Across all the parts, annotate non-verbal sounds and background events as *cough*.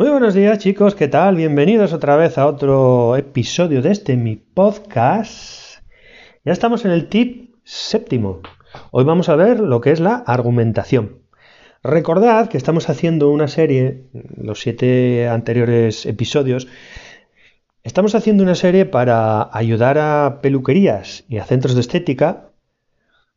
Muy buenos días chicos, ¿qué tal? Bienvenidos otra vez a otro episodio de este mi podcast. Ya estamos en el tip séptimo. Hoy vamos a ver lo que es la argumentación. Recordad que estamos haciendo una serie, los siete anteriores episodios, estamos haciendo una serie para ayudar a peluquerías y a centros de estética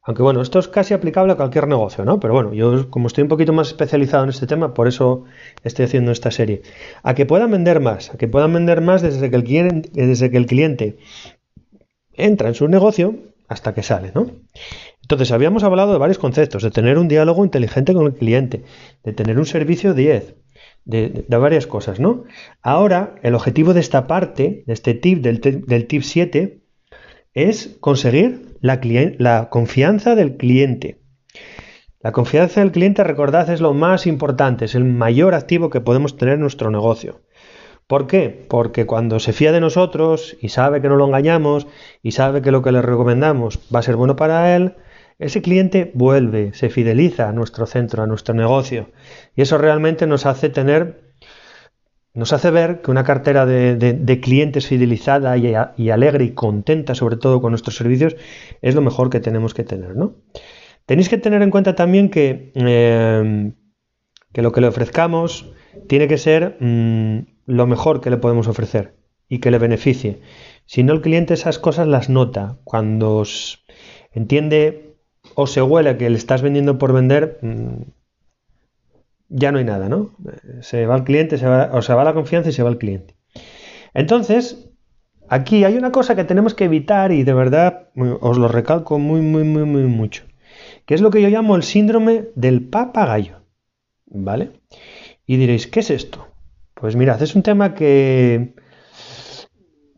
aunque bueno, esto es casi aplicable a cualquier negocio, ¿no? Pero bueno, yo como estoy un poquito más especializado en este tema, por eso estoy haciendo esta serie. A que puedan vender más, a que puedan vender más desde que el cliente, desde que el cliente entra en su negocio hasta que sale, ¿no? Entonces, habíamos hablado de varios conceptos, de tener un diálogo inteligente con el cliente, de tener un servicio 10, de, varias cosas, ¿no? Ahora, el objetivo de esta parte, de este tip, del, del tip 7, es conseguir la, confianza del cliente. La confianza del cliente, recordad, es lo más importante, es el mayor activo que podemos tener en nuestro negocio. ¿Por qué? Porque cuando se fía de nosotros y sabe que no lo engañamos y sabe que lo que le recomendamos va a ser bueno para él, ese cliente vuelve, se fideliza a nuestro centro, a nuestro negocio. Y eso realmente nos hace tener nos hace ver que una cartera de, clientes fidelizada y, alegre y contenta, sobre todo con nuestros servicios, es lo mejor que tenemos que tener. ¿no? Tenéis que tener en cuenta también que, eh, que lo que le ofrezcamos tiene que ser mm, lo mejor que le podemos ofrecer y que le beneficie. Si no, el cliente esas cosas las nota. Cuando entiende o se huele que le estás vendiendo por vender, mm, ya no hay nada, ¿no? Se va el cliente, se va, o se va la confianza y se va el cliente. Entonces, aquí hay una cosa que tenemos que evitar y de verdad os lo recalco muy, muy, muy, muy mucho, que es lo que yo llamo el síndrome del papagayo, ¿vale? Y diréis, ¿qué es esto? Pues mirad, es un tema que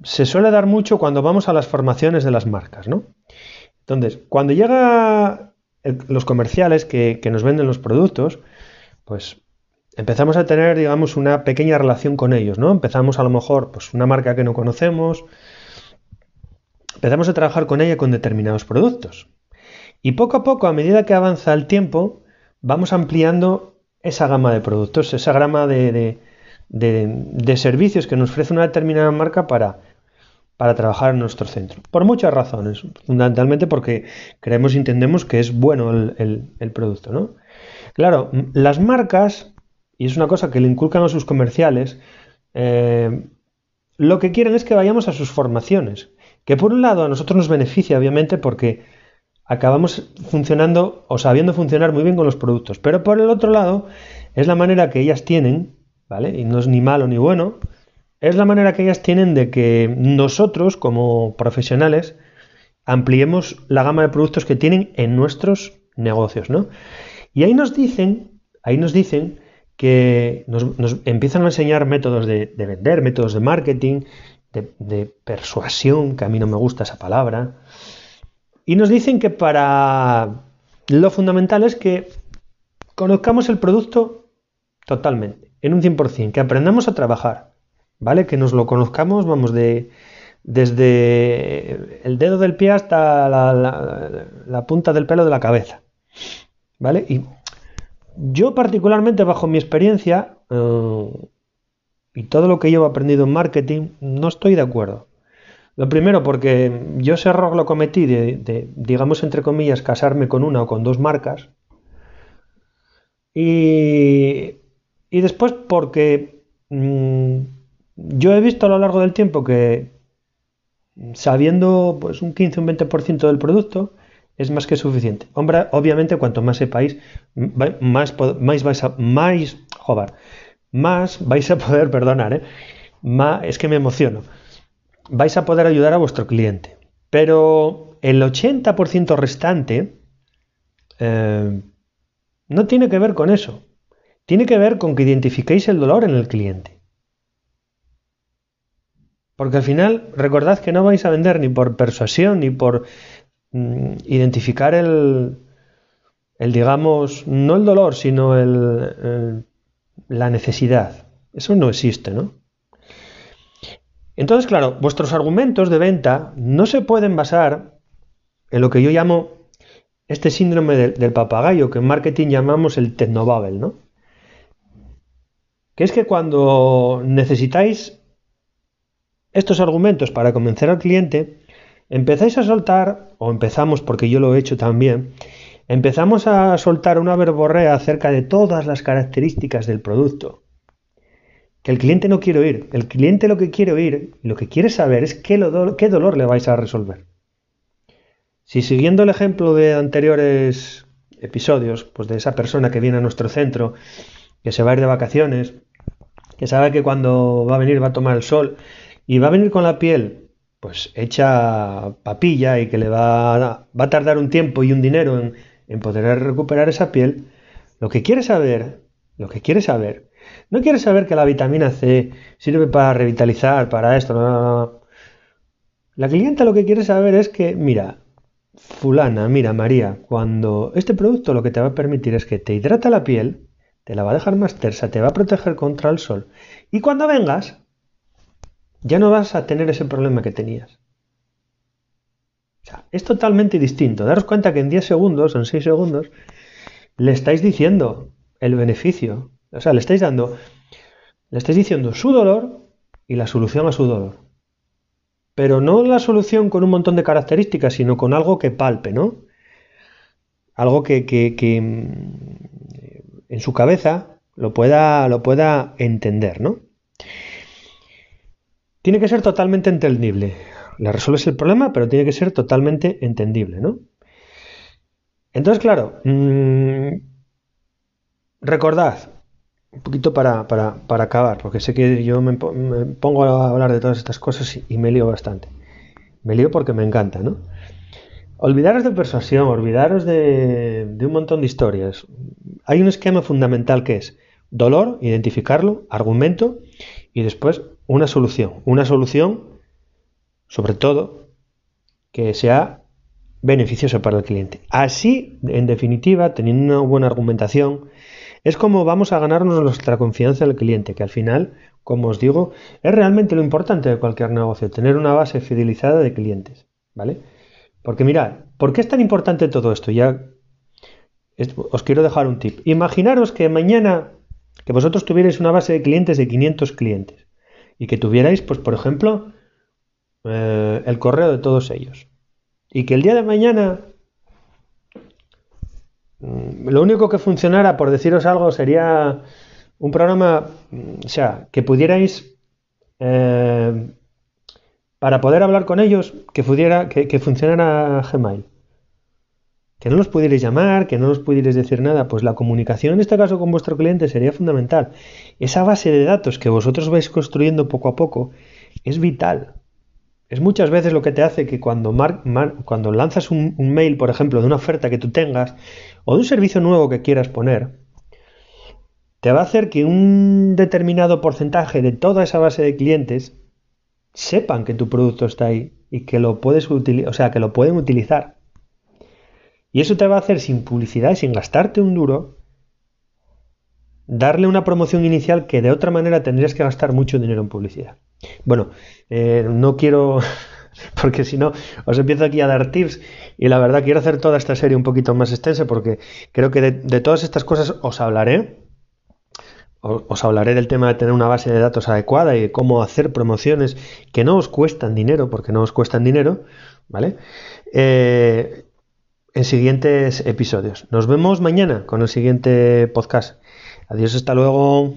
se suele dar mucho cuando vamos a las formaciones de las marcas, ¿no? Entonces, cuando llega los comerciales que nos venden los productos, pues empezamos a tener, digamos, una pequeña relación con ellos, ¿no? Empezamos a lo mejor, pues una marca que no conocemos, empezamos a trabajar con ella con determinados productos. Y poco a poco, a medida que avanza el tiempo, vamos ampliando esa gama de productos, esa gama de, servicios que nos ofrece una determinada marca para, para trabajar en nuestro centro. Por muchas razones, fundamentalmente porque creemos y entendemos que es bueno el, el producto, ¿no? Claro, las marcas, y es una cosa que le inculcan a sus comerciales, eh, lo que quieren es que vayamos a sus formaciones. Que por un lado a nosotros nos beneficia, obviamente, porque acabamos funcionando o sabiendo funcionar muy bien con los productos. Pero por el otro lado, es la manera que ellas tienen, ¿vale? Y no es ni malo ni bueno, es la manera que ellas tienen de que nosotros, como profesionales, ampliemos la gama de productos que tienen en nuestros negocios, ¿no? Y ahí nos dicen, ahí nos dicen que nos, empiezan a enseñar métodos de, vender, métodos de marketing, de, persuasión, que a mí no me gusta esa palabra. Y nos dicen que para lo fundamental es que conozcamos el producto totalmente, en un 100%, que aprendamos a trabajar, ¿vale? Que nos lo conozcamos, vamos, de, desde el dedo del pie hasta la punta del pelo de la cabeza. Y yo particularmente bajo mi experiencia eh, y todo lo que llevo aprendido en marketing, no estoy de acuerdo. Lo primero porque yo ese error lo cometí de, digamos, entre comillas, casarme con una o con dos marcas. Y, y después porque mm, yo he visto a lo largo del tiempo que sabiendo pues un 15 o un 20% del producto, es más que suficiente. Hombre, obviamente, cuanto más sepáis, más, más vais a, más, joder, más vais a poder, *laughs* perdonar, ¿eh? más, es que me emociono, vais a poder ayudar a vuestro cliente. Pero el 80% restante eh, no tiene que ver con eso. Tiene que ver con que identifiquéis el dolor en el cliente. Porque al final, recordad que no vais a vender ni por persuasión, ni por identificar el, el, digamos, no el dolor, sino el, la necesidad. Eso no existe, ¿no? Entonces, claro, vuestros argumentos de venta no se pueden basar en lo que yo llamo este síndrome del, papagayo, que en marketing llamamos el technobabble, ¿no? que es que cuando necesitáis estos argumentos para convencer al cliente, empezáis a soltar, o empezamos porque yo lo he hecho también, empezamos a soltar una verborrea acerca de todas las características del producto. Que el cliente no quiere oír. El cliente lo que quiere oír, lo que quiere saber es qué, qué dolor le vais a resolver. Si siguiendo el ejemplo de anteriores episodios, pues de esa persona que viene a nuestro centro, que se va a ir de vacaciones, que sabe que cuando va a venir va a tomar el sol y va a venir con la piel pues hecha papilla y que le va a, tardar un tiempo y un dinero en, poder recuperar esa piel, lo que quiere saber, lo que quiere saber, no quiere saber que la vitamina C sirve para revitalizar, para esto. La clienta lo que quiere saber es que, mira, fulana, mira, María, cuando este producto lo que te va a permitir es que te hidrata la piel, te la va a dejar más tersa, te va a proteger contra el sol, y cuando vengas, ya no vas a tener ese problema que tenías. O sea, es totalmente distinto. Daros cuenta que en 10 segundos, en 6 segundos, le estáis diciendo el beneficio. O sea, le estáis dando, le estáis diciendo su dolor y la solución a su dolor. Pero no la solución con un montón de características, sino con algo que palpe, ¿no? Algo que, que, que mm, en su cabeza lo pueda, lo pueda entender, ¿no? Tiene que ser totalmente entendible. Le resuelves el problema, pero tiene que ser totalmente entendible, ¿no? Entonces, claro, mmm, recordad, un poquito para, para, para, acabar, porque sé que yo me, pongo a hablar de todas estas cosas y, me lío bastante. Me lío porque me encanta, ¿no? Olvidaros de persuasión, olvidaros de, un montón de historias. Hay un esquema fundamental que es dolor, identificarlo, argumento y después una solución. Una solución, sobre todo, que sea beneficiosa para el cliente. Así, en definitiva, teniendo una buena argumentación, es como vamos a ganarnos nuestra confianza del cliente, que al final, como os digo, es realmente lo importante de cualquier negocio, tener una base fidelizada de clientes, ¿vale? Porque mirad, ¿por qué es tan importante todo esto? Ya os quiero dejar un tip. Imaginaros que mañana que vosotros tuvierais una base de clientes de 500 clientes y que tuvierais, pues por ejemplo, eh, el correo de todos ellos. Y que el día de mañana mm, lo único que funcionara, por deciros algo, sería un programa, mm, o sea, que pudierais, eh, para poder hablar con ellos, que, pudiera, que, que funcionara Gmail que no los pudierais llamar, que no los pudierais decir nada, pues la comunicación en este caso con vuestro cliente sería fundamental. Esa base de datos que vosotros vais construyendo poco a poco es vital. Es muchas veces lo que te hace que cuando, lanzas un, un, mail, por ejemplo, de una oferta que tú tengas o de un servicio nuevo que quieras poner, te va a hacer que un determinado porcentaje de toda esa base de clientes sepan que tu producto está ahí y que lo puedes utilizar, o sea, que lo pueden utilizar. Y eso te va a hacer sin publicidad y sin gastarte un duro, darle una promoción inicial que de otra manera tendrías que gastar mucho dinero en publicidad. Bueno, eh, no quiero, *laughs* porque si no, os empiezo aquí a dar tips y la verdad quiero hacer toda esta serie un poquito más extensa porque creo que de, todas estas cosas os hablaré. Os hablaré del tema de tener una base de datos adecuada y de cómo hacer promociones que no os cuestan dinero, porque no os cuestan dinero, ¿vale? Eh, en siguientes episodios. Nos vemos mañana con el siguiente podcast. Adiós, hasta luego.